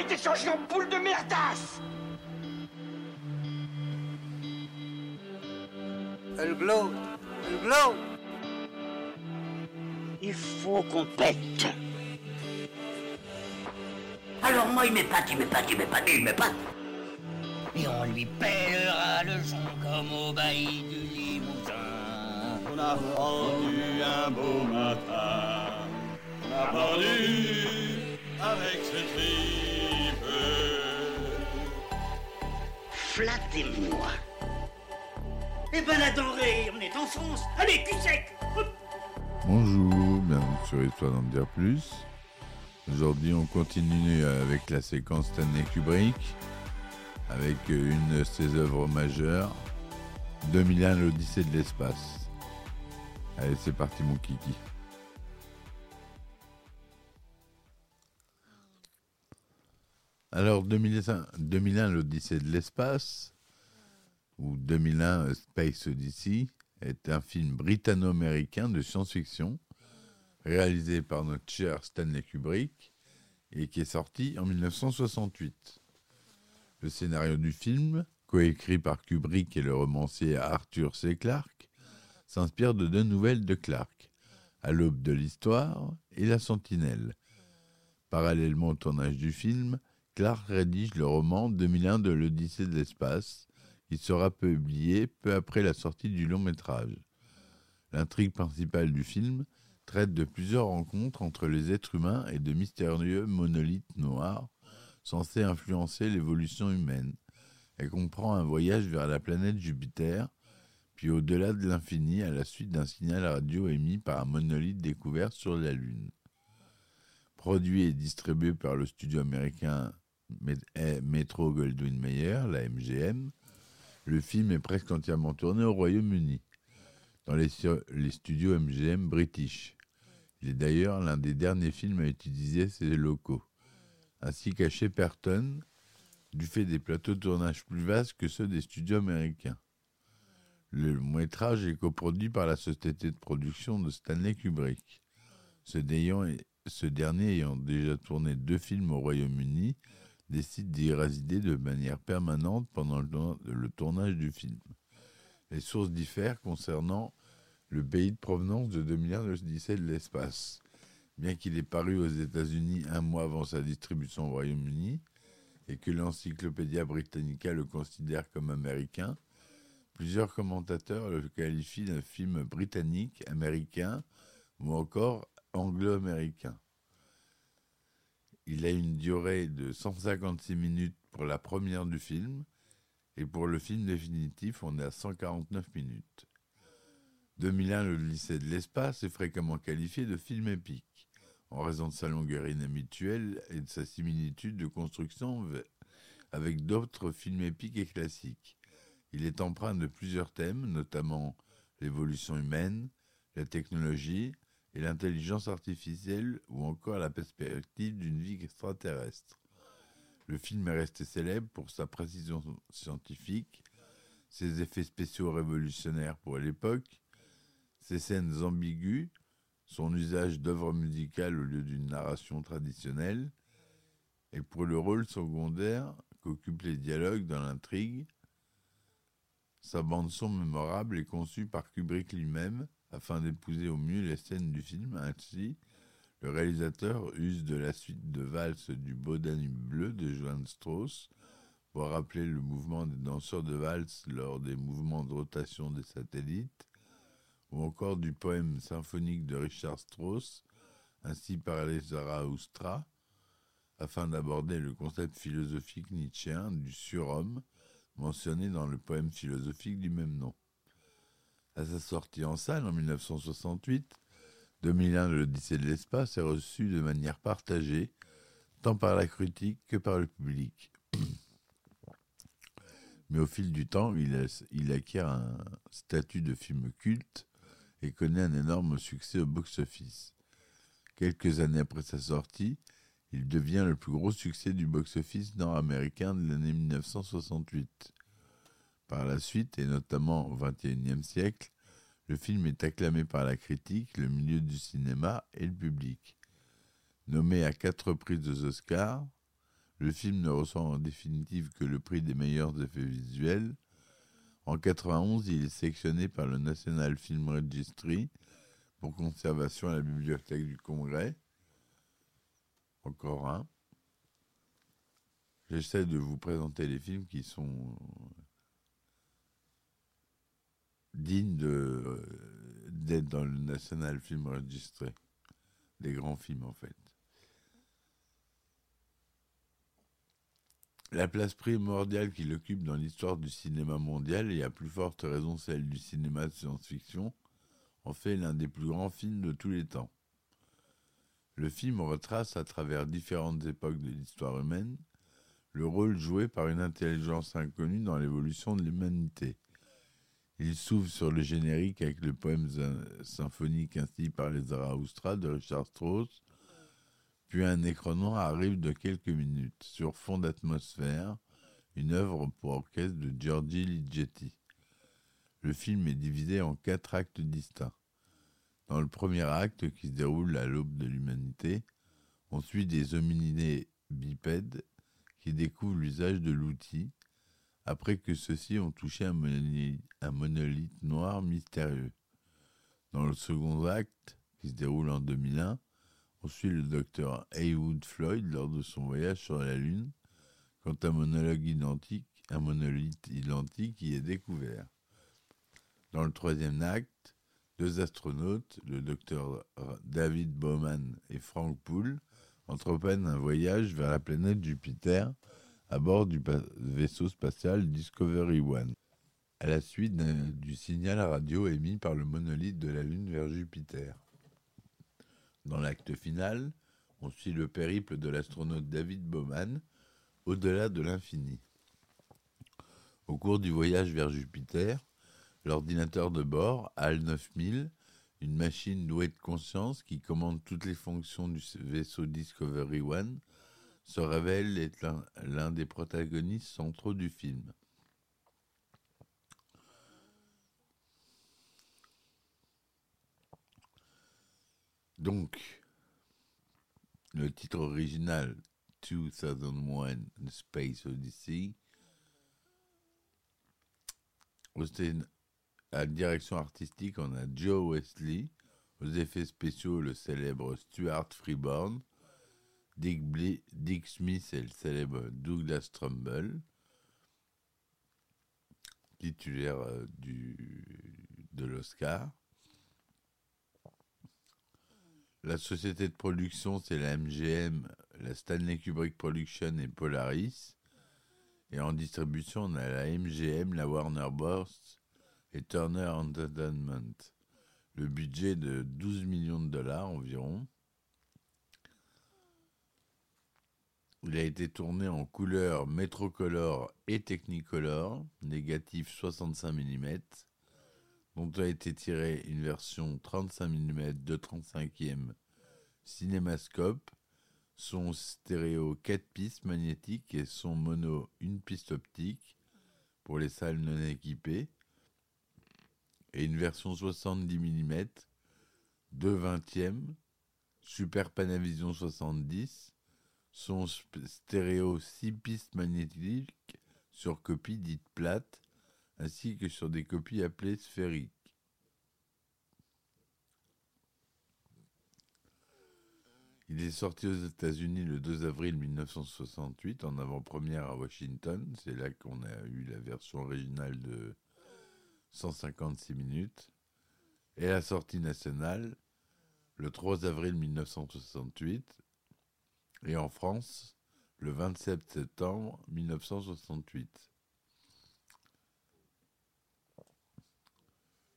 a été changé en boule de merdasse Elle glow Elle glow Il faut qu'on pète. Alors moi, il m'épate, il m'épate, il m'épate, il m'épate. Et on lui pèlera le son comme au bailli du Limousin. On a rendu un beau matin. On a rendu avec ce tripe. Flattez-moi. Eh ben la denrée, on est en France. Allez, cul sec. Bonjour, bienvenue sur Histoire d'en dire plus. Aujourd'hui, on continue avec la séquence Stanley Kubrick, avec une de ses œuvres majeures, 2001, l'Odyssée de l'espace. Allez, c'est parti, mon kiki. Alors, 2001, 2001 l'Odyssée de l'espace, ou 2001 A Space Odyssey, est un film britanno-américain de science-fiction réalisé par notre cher Stanley Kubrick et qui est sorti en 1968. Le scénario du film, coécrit par Kubrick et le romancier Arthur C. Clarke, s'inspire de deux nouvelles de Clarke, À l'aube de l'histoire et La Sentinelle. Parallèlement au tournage du film, Clarke rédige le roman 2001 de l'Odyssée de l'espace, qui sera publié peu après la sortie du long métrage. L'intrigue principale du film traite de plusieurs rencontres entre les êtres humains et de mystérieux monolithes noirs censés influencer l'évolution humaine. Elle comprend un voyage vers la planète Jupiter, puis au-delà de l'infini à la suite d'un signal radio émis par un monolithe découvert sur la Lune. Produit et distribué par le studio américain Metro Goldwyn Mayer, la MGM, le film est presque entièrement tourné au Royaume-Uni, dans les, studios MGM british. Il est d'ailleurs l'un des derniers films à utiliser ces locaux, ainsi qu'à Shepperton, du fait des plateaux de tournage plus vastes que ceux des studios américains. Le métrage est coproduit par la société de production de Stanley Kubrick, ce dernier ayant déjà tourné deux films au Royaume-Uni décide d'y résider de manière permanente pendant le tournage du film. Les sources diffèrent concernant le pays de provenance de 2001 de l'Odyssée de l'espace. Bien qu'il ait paru aux États-Unis un mois avant sa distribution au Royaume-Uni et que l'Encyclopédia Britannica le considère comme américain, plusieurs commentateurs le qualifient d'un film britannique, américain ou encore anglo-américain. Il a une durée de 156 minutes pour la première du film, et pour le film définitif, on est à 149 minutes. 2001, le lycée de l'espace est fréquemment qualifié de film épique, en raison de sa longueur inhabituelle et de sa similitude de construction avec d'autres films épiques et classiques. Il est empreint de plusieurs thèmes, notamment l'évolution humaine, la technologie, et l'intelligence artificielle ou encore la perspective d'une vie extraterrestre. Le film est resté célèbre pour sa précision scientifique, ses effets spéciaux révolutionnaires pour l'époque, ses scènes ambiguës, son usage d'œuvres musicales au lieu d'une narration traditionnelle, et pour le rôle secondaire qu'occupent les dialogues dans l'intrigue. Sa bande-son mémorable est conçue par Kubrick lui-même, afin d'épouser au mieux les scènes du film. Ainsi, le réalisateur use de la suite de valse du Beau bleu de Johann Strauss pour rappeler le mouvement des danseurs de valse lors des mouvements de rotation des satellites, ou encore du poème symphonique de Richard Strauss, ainsi par les Zarathustra, afin d'aborder le concept philosophique nietzschéen du surhomme mentionné dans le poème philosophique du même nom. À sa sortie en salle en 1968, 2001 de l'Odyssée de l'espace est reçu de manière partagée, tant par la critique que par le public. Mais au fil du temps, il, il acquiert un statut de film culte et connaît un énorme succès au box-office. Quelques années après sa sortie, il devient le plus gros succès du box-office nord-américain de l'année 1968. Par la suite, et notamment au XXIe siècle, le film est acclamé par la critique, le milieu du cinéma et le public. Nommé à quatre reprises aux Oscars, Le film ne reçoit en définitive que le prix des meilleurs effets visuels. En 91, il est sélectionné par le National Film Registry pour conservation à la bibliothèque du Congrès. Encore un. J'essaie de vous présenter les films qui sont dignes de, d'être dans le National Film Registry. Des grands films, en fait. La place primordiale qu'il occupe dans l'histoire du cinéma mondial, et à plus forte raison celle du cinéma de science-fiction, en fait l'un des plus grands films de tous les temps. Le film retrace à travers différentes époques de l'histoire humaine le rôle joué par une intelligence inconnue dans l'évolution de l'humanité. Il s'ouvre sur le générique avec le poème symphonique ainsi par les Zarathustra de Richard Strauss, puis un écran noir arrive de quelques minutes sur fond d'atmosphère, une œuvre pour orchestre de Giorgi Ligeti. Le film est divisé en quatre actes distincts. Dans le premier acte, qui se déroule à l'aube de l'humanité, on suit des hominidés bipèdes qui découvrent l'usage de l'outil après que ceux-ci ont touché un monolithe, noir mystérieux. Dans le second acte, qui se déroule en 2001, on suit le docteur Heywood Floyd lors de son voyage sur la Lune, quand un monologue identique, un monolithe identique y est découvert. Dans le troisième acte, deux astronautes, le docteur David Bowman et Frank Poole, entreprennent un voyage vers la planète Jupiter à bord du vaisseau spatial Discovery One, à la suite du signal radio émis par le monolithe de la Lune vers Jupiter. Dans l'acte final, on suit le périple de l'astronaute David Bowman au-delà de l'infini. Au cours du voyage vers Jupiter, l'ordinateur de bord, HAL 9000, une machine douée de conscience qui commande toutes les fonctions du vaisseau Discovery One, se révèle être l'un des protagonistes centraux du film. Donc, le titre original 2001 Space Odyssey, à direction artistique, on a Joe Wesley, aux effets spéciaux, le célèbre Stuart Freeborn, Dick, Smith et le célèbre Douglas Trumbull, titulaire euh, de l'Oscar. La société de production, c'est la MGM, la Stanley Kubrick Production et Polaris. Et en distribution, on a la MGM, la Warner Bros. et Turner Entertainment. Le budget de 12 millions de dollars environ. Il a été tourné en couleur Metrocolor et Technicolor, négatif 65 mm, dont a été tirée une version 35 mm de 35e cinémascope, son stéréo 4 pistes magnétiques et son mono une piste optique pour les salles non équipées, et une version 70 mm de 20e, Super Panavision 70, son stéréo 6 pistes magnétiques sur copie dite plate, ainsi que sur des copies appelées sphériques. Il est sorti aux États-Unis le 2 avril 1968 en avant-première à Washington. C'est là qu'on a eu la version originale de 156 minutes. Et la sortie nationale le 3 avril 1968 et en France le 27 septembre 1968.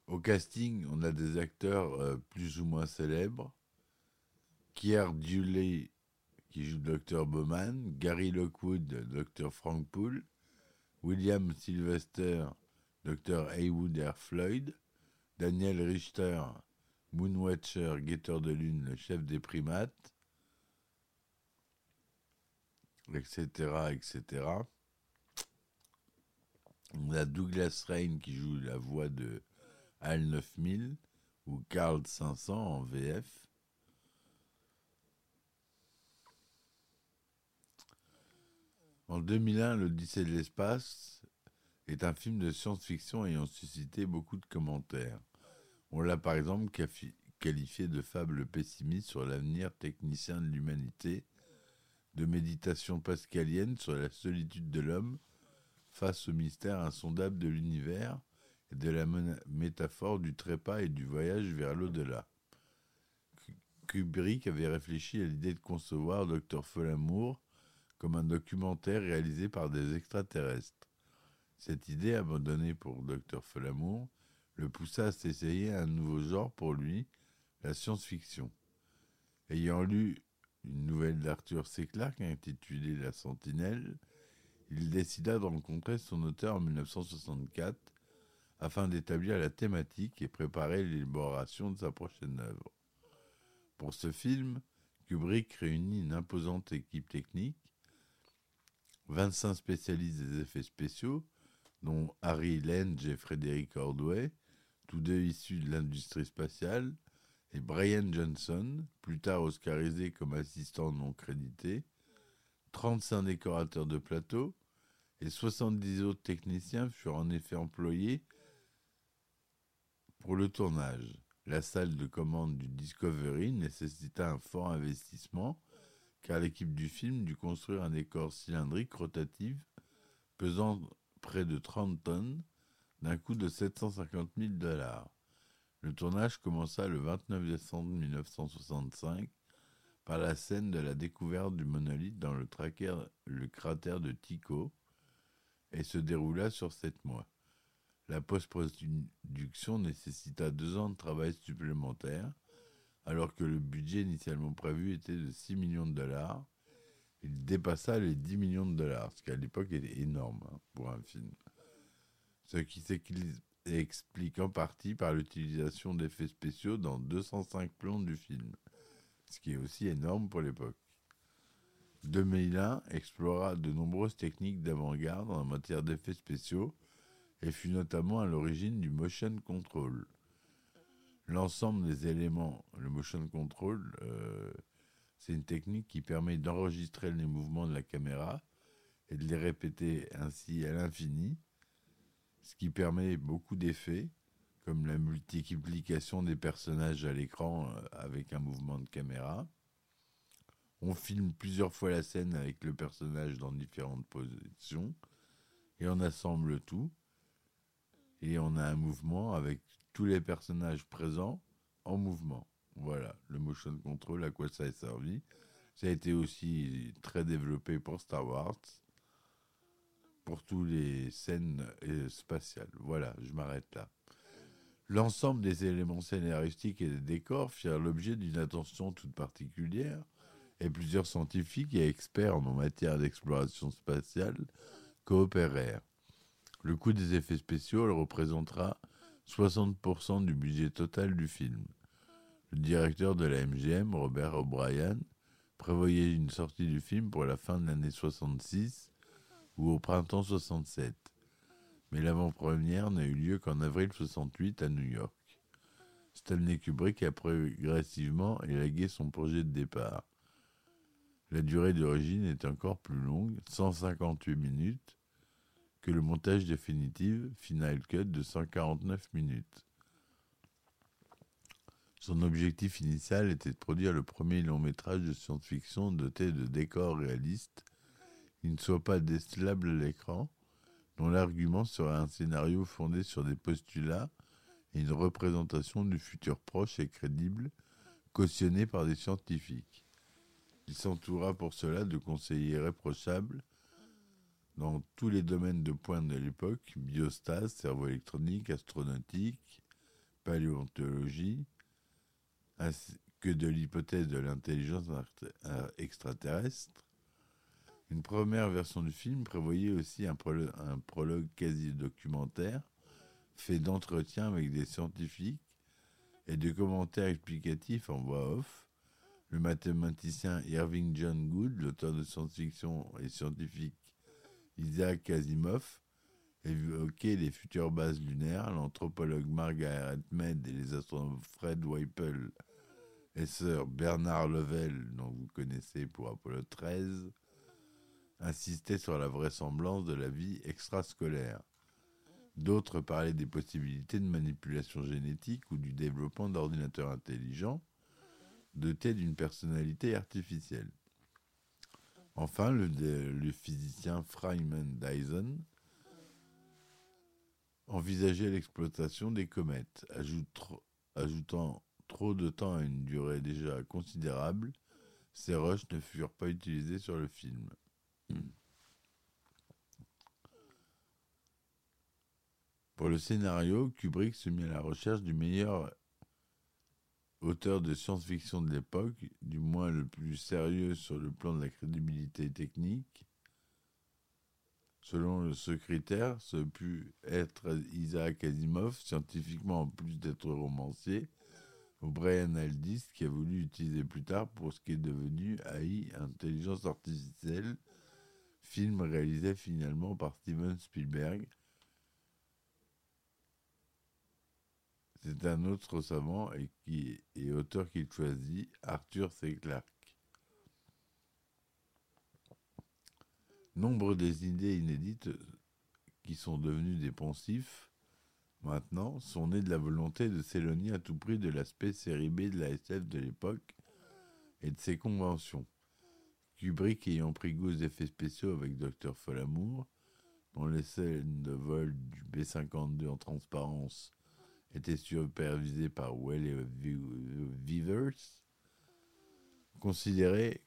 Au casting, on a des acteurs euh, plus ou moins célèbres. Kier Duley, qui joue Dr. Bowman, Gary Lockwood, Dr. Frank Poole, William Sylvester, Dr. Haywood Air Floyd, Daniel Richter, Moonwatcher, guetteur de lune, le chef des primates, etc., etc. On a Douglas Rain qui joue la voix de HAL 9000 ou Carl 500 en VF. En 2001, L'Odyssée de l'espace est un film de science-fiction ayant suscité beaucoup de commentaires. On l'a par exemple qualifié de fable pessimiste sur l'avenir technicien de l'humanité, de méditation pascalienne sur la solitude de l'homme face au mystère insondable de l'univers et de la métaphore du trépas et du voyage vers l'au-delà. Kubrick avait réfléchi à l'idée de concevoir Dr Folamour comme un documentaire réalisé par des extraterrestres. Cette idée, abandonnée pour Dr Folamour, le poussa à s'essayer un nouveau genre pour lui, la science-fiction. Ayant lu une nouvelle d'Arthur C. Clarke intitulée La Sentinelle, il décida de rencontrer son auteur en 1964 afin d'établir la thématique et préparer l'élaboration de sa prochaine œuvre. Pour ce film, Kubrick réunit une imposante équipe technique, 25 spécialistes des effets spéciaux, dont Harry Lenge et Frédéric Ordway, tous deux issus de l'industrie spatiale, et Brian Johnson, plus tard oscarisé comme assistant non crédité, 35 décorateurs de plateau et 70 autres techniciens furent en effet employés pour le tournage. La salle de commande du Discovery nécessita un fort investissement car l'équipe du film dut construire un décor cylindrique rotatif pesant près de 30 tonnes d'un coût de 750 000 dollars. Le tournage commença le 29 décembre 1965 par la scène de la découverte du monolithe dans le, le cratère de Tycho et se déroula sur sept mois. La post-production nécessita deux ans de travail supplémentaires, alors que le budget initialement prévu était de 6 millions de dollars. Il dépassa les 10 millions de dollars, ce qui à l'époque était énorme hein, pour un film. Ce qui s'explique en partie par l'utilisation d'effets spéciaux dans 205 plans du film, ce qui est aussi énorme pour l'époque. 2001 explora de nombreuses techniques d'avant-garde en matière d'effets spéciaux et fut notamment à l'origine du motion control. L'ensemble des éléments, le motion control, euh, c'est une technique qui permet d'enregistrer les mouvements de la caméra et de les répéter ainsi à l'infini, ce qui permet beaucoup d'effets, comme la multiplication des personnages à l'écran euh, avec un mouvement de caméra. On filme plusieurs fois la scène avec le personnage dans différentes positions et on assemble tout. Et on a un mouvement avec tous les personnages présents en mouvement. Voilà, le motion control, à quoi ça a servi. Ça a été aussi très développé pour Star Wars, pour toutes les scènes euh, spatiales. Voilà, je m'arrête là. L'ensemble des éléments scénaristiques et des décors firent l'objet d'une attention toute particulière et plusieurs scientifiques et experts en matière d'exploration spatiale coopérèrent. Le coût des effets spéciaux représentera 60% du budget total du film. Le directeur de la MGM, Robert O'Brien, prévoyait une sortie du film pour la fin de l'année 66 ou au printemps 67. Mais l'avant-première n'a eu lieu qu'en avril 68 à New York. Stanley Kubrick a progressivement élagué son projet de départ. La durée d'origine est encore plus longue, 158 minutes, que le montage définitif Final Cut de 149 minutes. Son objectif initial était de produire le premier long métrage de science-fiction doté de décors réalistes qui ne soient pas décelables à l'écran, dont l'argument serait un scénario fondé sur des postulats et une représentation du futur proche et crédible, cautionné par des scientifiques. Il s'entoura pour cela de conseillers irréprochables dans tous les domaines de pointe de l'époque, biostase, cerveau électronique, astronautique, paléontologie, ainsi que de l'hypothèse de l'intelligence euh, extraterrestre. Une première version du film prévoyait aussi un, prologue quasi documentaire fait d'entretiens avec des scientifiques et de commentaires explicatifs en voix off. Le mathématicien Irving John Good, l'auteur de science-fiction et scientifique Isaac Asimov, évoquait les futures bases lunaires, l'anthropologue Margaret Mead et les astronomes Fred Whipple et Sir Bernard Lovell, dont vous connaissez pour Apollo 13, insistaient sur la vraisemblance de la vie extrascolaire. D'autres parlaient des possibilités de manipulation génétique ou du développement d'ordinateurs intelligents dotés d'une personnalité artificielle. Enfin, le, physicien Freeman Dyson envisageait l'exploitation des comètes, ajoutant trop de temps à une durée déjà considérable. Ces rushs ne furent pas utilisés sur le film. Pour le scénario, Kubrick se mit à la recherche du meilleur auteur de science-fiction de l'époque, du moins le plus sérieux sur le plan de la crédibilité technique. Selon ce critère, ce put être Isaac Asimov, scientifiquement en plus d'être romancier, ou Brian Aldiss, qui a voulu utiliser plus tard pour ce qui est devenu AI, Intelligence Artificielle, film réalisé finalement par Steven Spielberg, C'est un autre savant et, auteur qu'il choisit, Arthur C. Clarke. Nombre des idées inédites qui sont devenues des maintenant, sont nées de la volonté de s'éloigner à tout prix de l'aspect série B de la SF de l'époque et de ses conventions. Kubrick ayant pris goût aux effets spéciaux avec Dr. Folamour, dont les scènes de vol du B-52 en transparence était supervisé par Well Vivers, considérait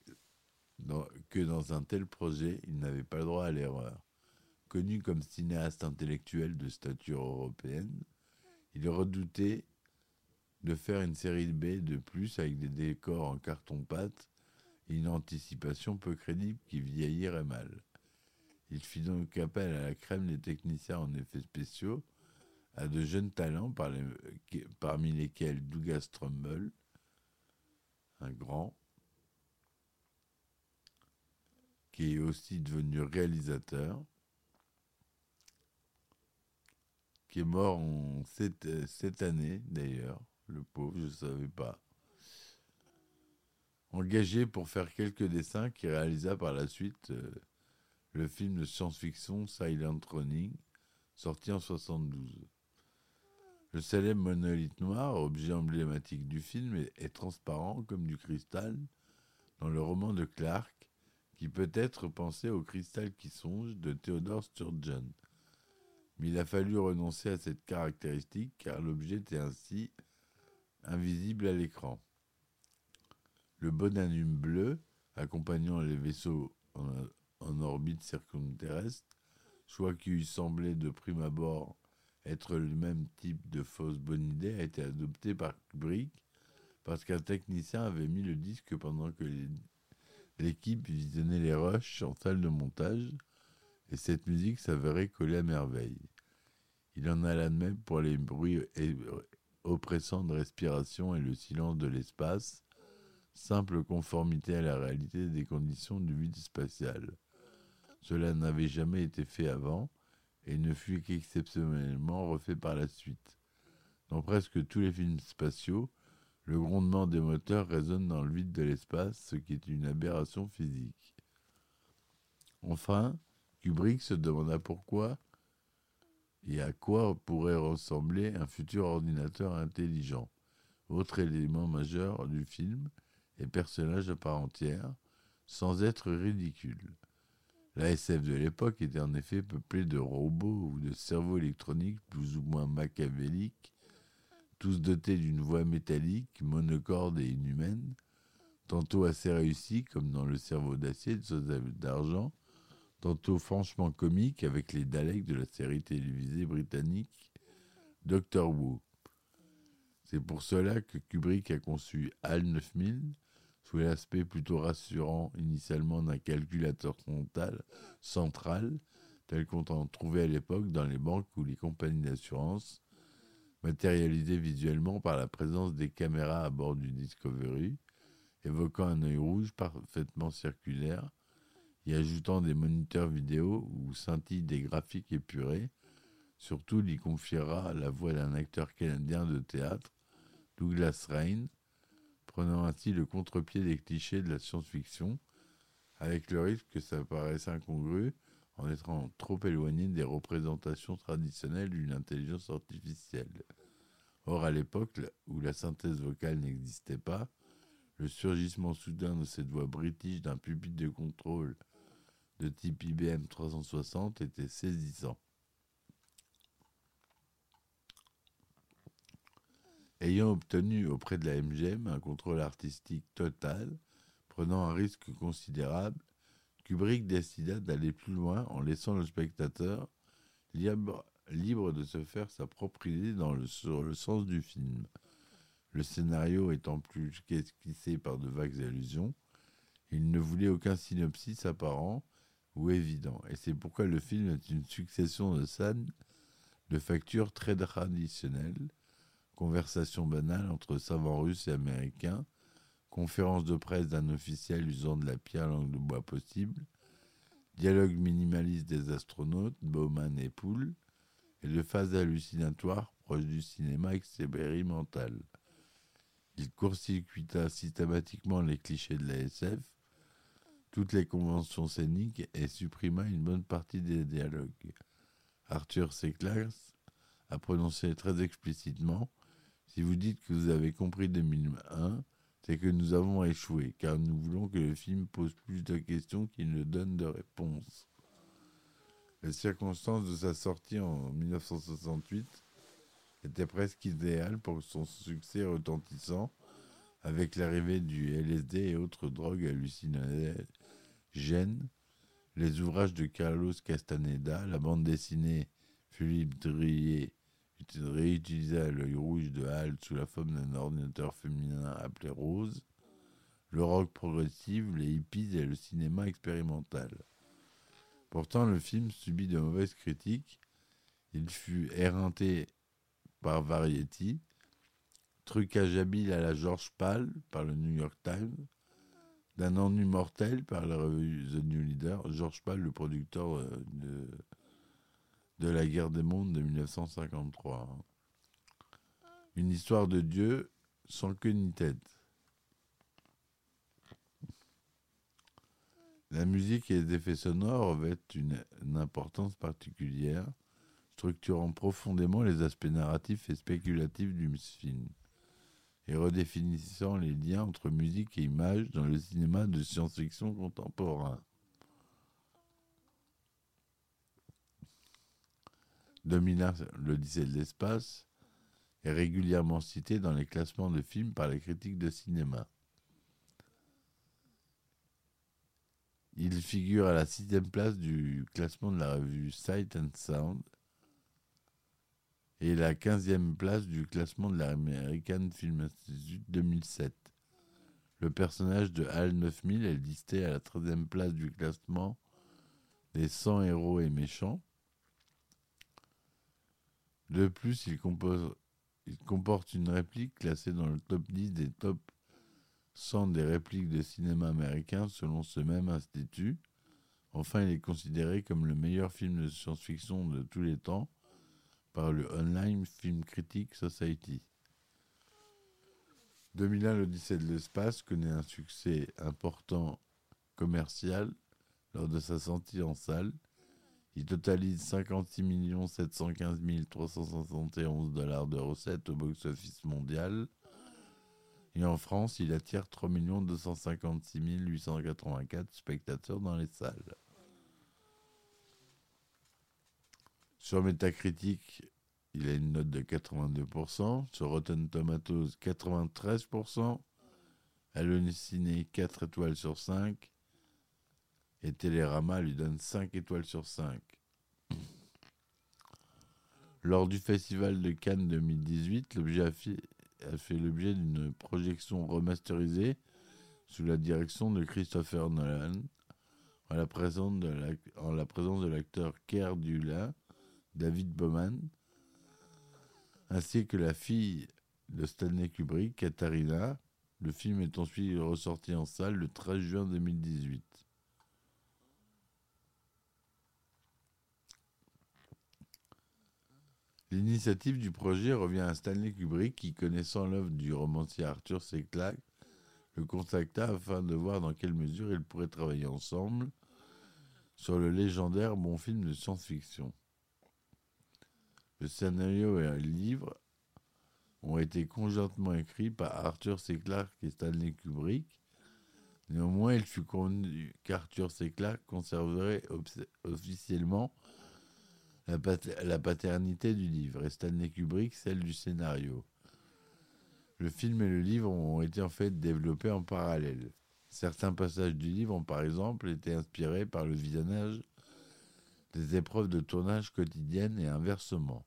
que dans un tel projet, il n'avait pas le droit à l'erreur. Connu comme cinéaste intellectuel de stature européenne, il redoutait de faire une série B de plus avec des décors en carton-pâte et une anticipation peu crédible qui vieillirait mal. Il fit donc appel à la crème des techniciens en effets spéciaux, à de jeunes talents, parmi lesquels Douglas Trumbull, un grand, qui est aussi devenu réalisateur, qui est mort cette, cette année d'ailleurs, le pauvre, je ne savais pas. Engagé pour faire quelques dessins qui réalisa par la suite euh, le film de science-fiction Silent Running, sorti en 72. Le célèbre monolithe noir, objet emblématique du film, est, transparent comme du cristal dans le roman de Clark, qui peut être pensé au cristal qui songe de Theodore Sturgeon. Mais il a fallu renoncer à cette caractéristique car l'objet était ainsi invisible à l'écran. Le bonanime bleu, accompagnant les vaisseaux en, orbite circumterrestre, soit qui eût semblé de prime abord être le même type de fausse bonne idée a été adopté par Kubrick parce qu'un technicien avait mis le disque pendant que l'équipe visionnait les rushs en salle de montage et cette musique s'avérait coller à merveille. Il en alla de même pour les bruits oppressants de respiration et le silence de l'espace, simple conformité à la réalité des conditions du vide spatial. Cela n'avait jamais été fait avant, et ne fut qu'exceptionnellement refait par la suite. Dans presque tous les films spatiaux, le grondement des moteurs résonne dans le vide de l'espace, ce qui est une aberration physique. Enfin, Kubrick se demanda pourquoi et à quoi pourrait ressembler un futur ordinateur intelligent, autre élément majeur du film et personnage à part entière, sans être ridicule. La SF de l'époque était en effet peuplée de robots ou de cerveaux électroniques plus ou moins machiavéliques, tous dotés d'une voix métallique, monocorde et inhumaine, tantôt assez réussis comme dans le cerveau d'acier de d'argent, tantôt franchement comiques avec les Daleks de la série télévisée britannique Doctor Who. C'est pour cela que Kubrick a conçu HAL 9000, sous l'aspect plutôt rassurant initialement d'un calculateur frontal central, tel qu'on en trouvait à l'époque dans les banques ou les compagnies d'assurance, matérialisé visuellement par la présence des caméras à bord du Discovery, évoquant un œil rouge parfaitement circulaire, y ajoutant des moniteurs vidéo où scintillent des graphiques épurés. Surtout, y confiera la voix d'un acteur canadien de théâtre, Douglas Rain, prenant ainsi le contre-pied des clichés de la science-fiction, avec le risque que ça paraisse incongru en étant trop éloigné des représentations traditionnelles d'une intelligence artificielle. Or, à l'époque où la synthèse vocale n'existait pas, le surgissement soudain de cette voix british d'un pupitre de contrôle de type IBM 360 était saisissant. Ayant obtenu auprès de la MGM un contrôle artistique total, prenant un risque considérable, Kubrick décida d'aller plus loin en laissant le spectateur libre, de se faire sa propre idée dans sur le sens du film. Le scénario étant plus qu'esquissé par de vagues allusions, il ne voulait aucun synopsis apparent ou évident, et c'est pourquoi le film est une succession de scènes de factures très traditionnelles, conversations banales entre savants russes et américains, conférence de presse d'un officiel usant de la pire langue de bois possible, dialogue minimaliste des astronautes, Bowman et Poole, et de phases hallucinatoires proches du cinéma expérimental. Il court-circuita systématiquement les clichés de la SF, toutes les conventions scéniques et supprima une bonne partie des dialogues. Arthur. Clarke a prononcé très explicitement Si vous dites que vous avez compris 2001, c'est que nous avons échoué, car nous voulons que le film pose plus de questions qu'il ne donne de réponses. Les circonstances de sa sortie en 1968 étaient presque idéales pour son succès retentissant avec l'arrivée du LSD et autres drogues hallucinogènes, les ouvrages de Carlos Castaneda, la bande dessinée Philippe Drillet réutilisa l'œil rouge de Hal sous la forme d'un ordinateur féminin appelé Rose, le rock progressif, les hippies et le cinéma expérimental. Pourtant, le film subit de mauvaises critiques. Il fut éreinté par Variety, trucage habile à la George Pal par le New York Times, d'un ennui mortel par la revue The New Leader, George Pal, le producteur euh, de de la guerre des mondes de 1953. Une histoire de Dieu sans queue ni tête. La musique et les effets sonores revêtent une, une, importance particulière, structurant profondément les aspects narratifs et spéculatifs du film, et redéfinissant les liens entre musique et image dans le cinéma de science-fiction contemporain. 2001, l'Odyssée de l'espace, est régulièrement cité dans les classements de films par les critiques de cinéma. Il figure à la sixième place du classement de la revue Sight and Sound et la quinzième place du classement de l'American Film Institute 2007. Le personnage de HAL 9000 est listé à la treizième place du classement des 100 héros et méchants de plus, il, comporte une réplique classée dans le top 10 des top 100 des répliques de cinéma américain selon ce même institut. Enfin, il est considéré comme le meilleur film de science-fiction de tous les temps par le Online Film Critic Society. 2001, l'Odyssée de l'espace connaît un succès important commercial lors de sa sortie en salle il totalise 56 715 371 dollars de recettes au box-office mondial. Et en France, il attire 3 256 884 spectateurs dans les salles. Sur Metacritic, il a une note de 82%. Sur Rotten Tomatoes, 93%. Ciné, 4 étoiles sur 5 et Télérama lui donne 5 étoiles sur 5. Lors du Festival de Cannes 2018, l'objet a, fait l'objet d'une projection remasterisée sous la direction de Christopher Nolan, en la présence de l'acteur Kerr Dula, David Bowman, ainsi que la fille de Stanley Kubrick, Katharina. Le film est ensuite ressorti en salle le 13 juin 2018. L'initiative du projet revient à Stanley Kubrick qui, connaissant l'œuvre du romancier Arthur C. Clarke, le contacta afin de voir dans quelle mesure ils pourraient travailler ensemble sur le légendaire bon film de science-fiction. Le scénario et un livre ont été conjointement écrits par Arthur C. Clarke et Stanley Kubrick. Néanmoins, il fut convenu qu'Arthur C. Clarke conserverait officiellement la, paternité du livre et Stanley Kubrick celle du scénario. Le film et le livre ont été en fait développés en parallèle. Certains passages du livre ont par exemple été inspirés par le visionnage des épreuves de tournage quotidiennes et inversement.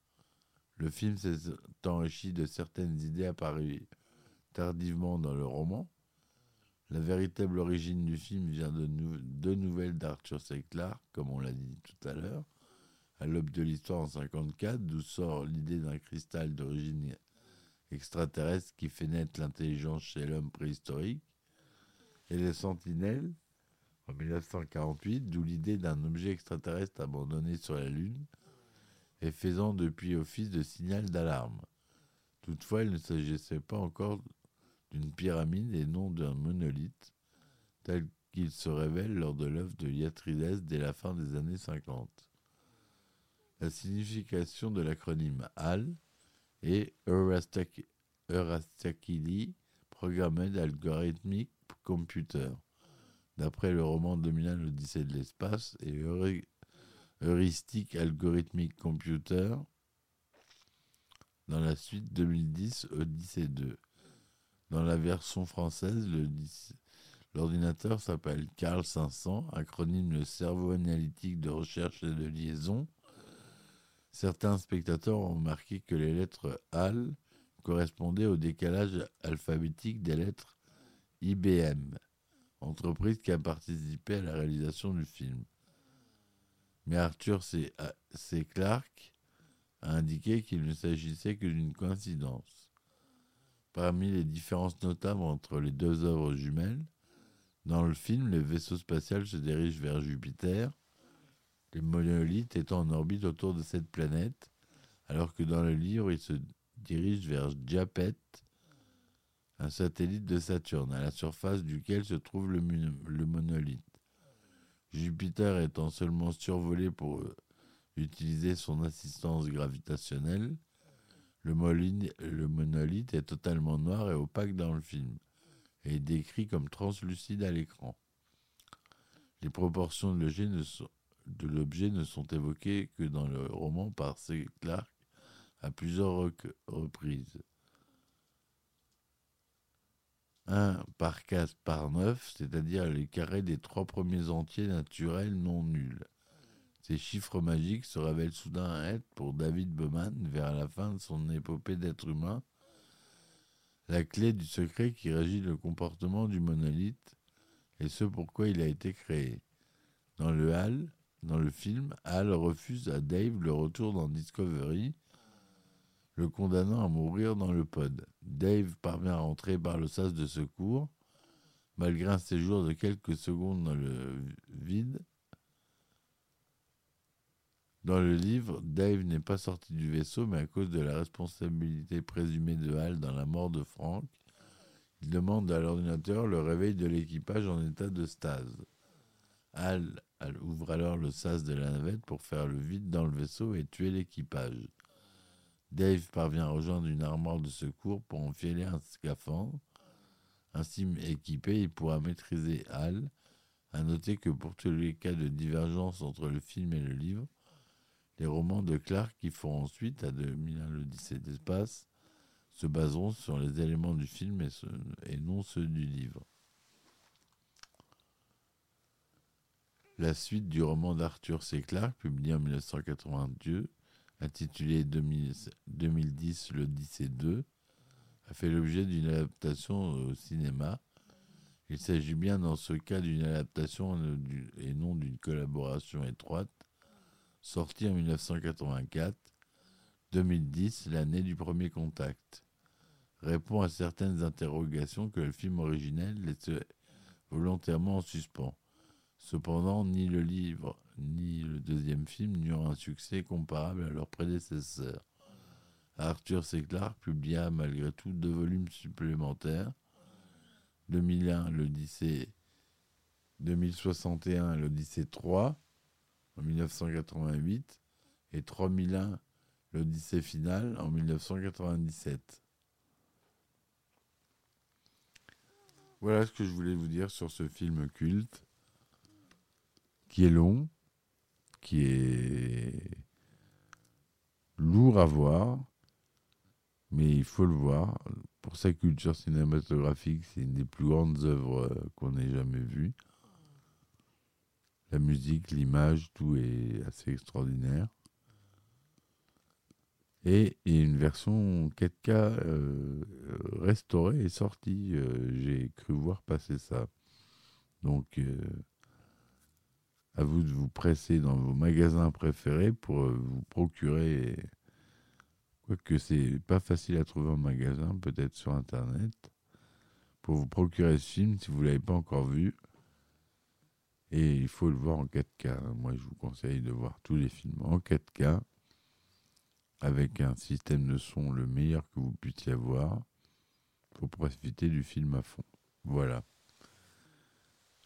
Le film s'est enrichi de certaines idées apparues tardivement dans le roman. La véritable origine du film vient de deux nouvelles d'Arthur C. Clarke, comme on l'a dit tout à l'heure, à l'aube de l'histoire en 54, d'où sort l'idée d'un cristal d'origine extraterrestre qui fait naître l'intelligence chez l'homme préhistorique, et les sentinelles en 1948, d'où l'idée d'un objet extraterrestre abandonné sur la Lune et faisant depuis office de signal d'alarme. Toutefois, il ne s'agissait pas encore d'une pyramide et non d'un monolithe, tel qu'il se révèle lors de l'œuvre de Yatrides dès la fin des années 50. La signification de l'acronyme HAL est Eurastakili Programmed Algorithmic Computer, d'après le roman dominant l'Odyssée de l'espace, et Heuristic Algorithmic Computer, dans la suite 2010 Odyssée 2. Dans la version française, l'ordinateur s'appelle Carl 500, acronyme le cerveau analytique de recherche et de liaison. Certains spectateurs ont remarqué que les lettres AL correspondaient au décalage alphabétique des lettres IBM, entreprise qui a participé à la réalisation du film. Mais Arthur C. Clarke a indiqué qu'il ne s'agissait que d'une coïncidence. Parmi les différences notables entre les deux œuvres jumelles, dans le film, le vaisseau spatial se dirige vers Jupiter, les monolithes étant en orbite autour de cette planète, alors que dans le livre, il se dirige vers Japet, un satellite de Saturne, à la surface duquel se trouve le, monolithe. Jupiter étant seulement survolé pour utiliser son assistance gravitationnelle, le, monolithe est totalement noir et opaque dans le film et est décrit comme translucide à l'écran. Les proportions de l'objet ne, sont évoquées que dans le roman par C. Clarke à plusieurs reprises. 1 par 4 par 9, c'est-à-dire les carrés des trois premiers entiers naturels non nuls. Ces chiffres magiques se révèlent soudain être, pour David Bowman, vers la fin de son épopée d'être humain, la clé du secret qui régit le comportement du monolithe et ce pourquoi il a été créé. Dans le Hall, dans le film, Hal refuse à Dave le retour dans Discovery, le condamnant à mourir dans le pod. Dave parvient à rentrer par le sas de secours, malgré un séjour de quelques secondes dans le vide, dans le livre, Dave n'est pas sorti du vaisseau, mais à cause de la responsabilité présumée de Hal dans la mort de Frank, il demande à l'ordinateur le réveil de l'équipage en état de stase. Hal, ouvre alors le sas de la navette pour faire le vide dans le vaisseau et tuer l'équipage. Dave parvient à rejoindre une armoire de secours pour enfiler un scaphandre. Ainsi équipé, il pourra maîtriser Hal. À noter que pour tous les cas de divergence entre le film et le livre, les romans de Clark qui font ensuite, à 2001 l'Odyssée d'espace, se baseront sur les éléments du film et, non ceux du livre. La suite du roman d'Arthur C. Clarke, publié en 1982, intitulé 2010 l'Odyssée 2, a fait l'objet d'une adaptation au cinéma. Il s'agit bien dans ce cas d'une adaptation et non d'une collaboration étroite sorti en 1984, 2010, l'année du premier contact, répond à certaines interrogations que le film originel laissait volontairement en suspens. Cependant, ni le livre ni le deuxième film n'eurent un succès comparable à leur prédécesseur. Arthur C. Clarke publia malgré tout deux volumes supplémentaires, 2001, l'Odyssée 2061, l'Odyssée 3 en 1988 et 3001, l'Odyssée finale en 1997. Voilà ce que je voulais vous dire sur ce film culte qui est long, qui est lourd à voir, mais il faut le voir. Pour sa culture cinématographique, c'est une des plus grandes œuvres euh, qu'on ait jamais vues. La musique, l'image, tout est assez extraordinaire. Et une version 4K euh, restaurée et sortie. Euh, J'ai cru voir passer ça. Donc, à vous de vous presser dans vos magasins préférés pour euh, vous procurer. Quoique c'est pas facile à trouver en magasin, peut-être sur internet. Pour vous procurer ce film si vous ne l'avez pas encore vu. Et il faut le voir en 4K. Moi, je vous conseille de voir tous les films en 4K avec un système de son le meilleur que vous puissiez avoir pour profiter du film à fond. Voilà.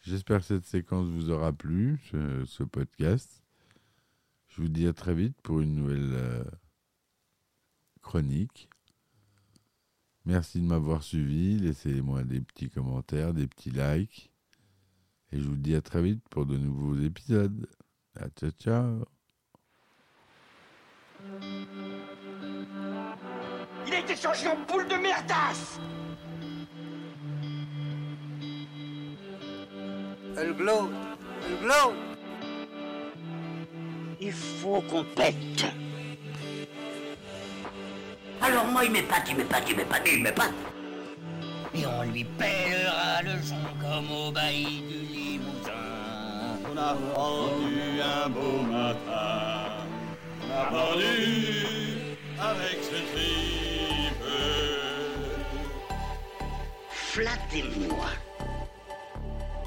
J'espère que cette séquence vous aura plu, ce, podcast. Je vous dis à très vite pour une nouvelle euh, chronique. Merci de m'avoir suivi. Laissez-moi des petits commentaires, des petits likes. Et je vous dis à très vite pour de nouveaux épisodes. À ciao, ciao. Il a été changé en boule de merdasse glow, elle glow. Il faut qu'on pète. Alors moi il m'épate, il m'épate, il m'épate, il m'épate. Et on lui pèlera le son comme au bailli du Limousin. On a vendu un beau matin. On a vendu avec ce tripe. Flattez-moi.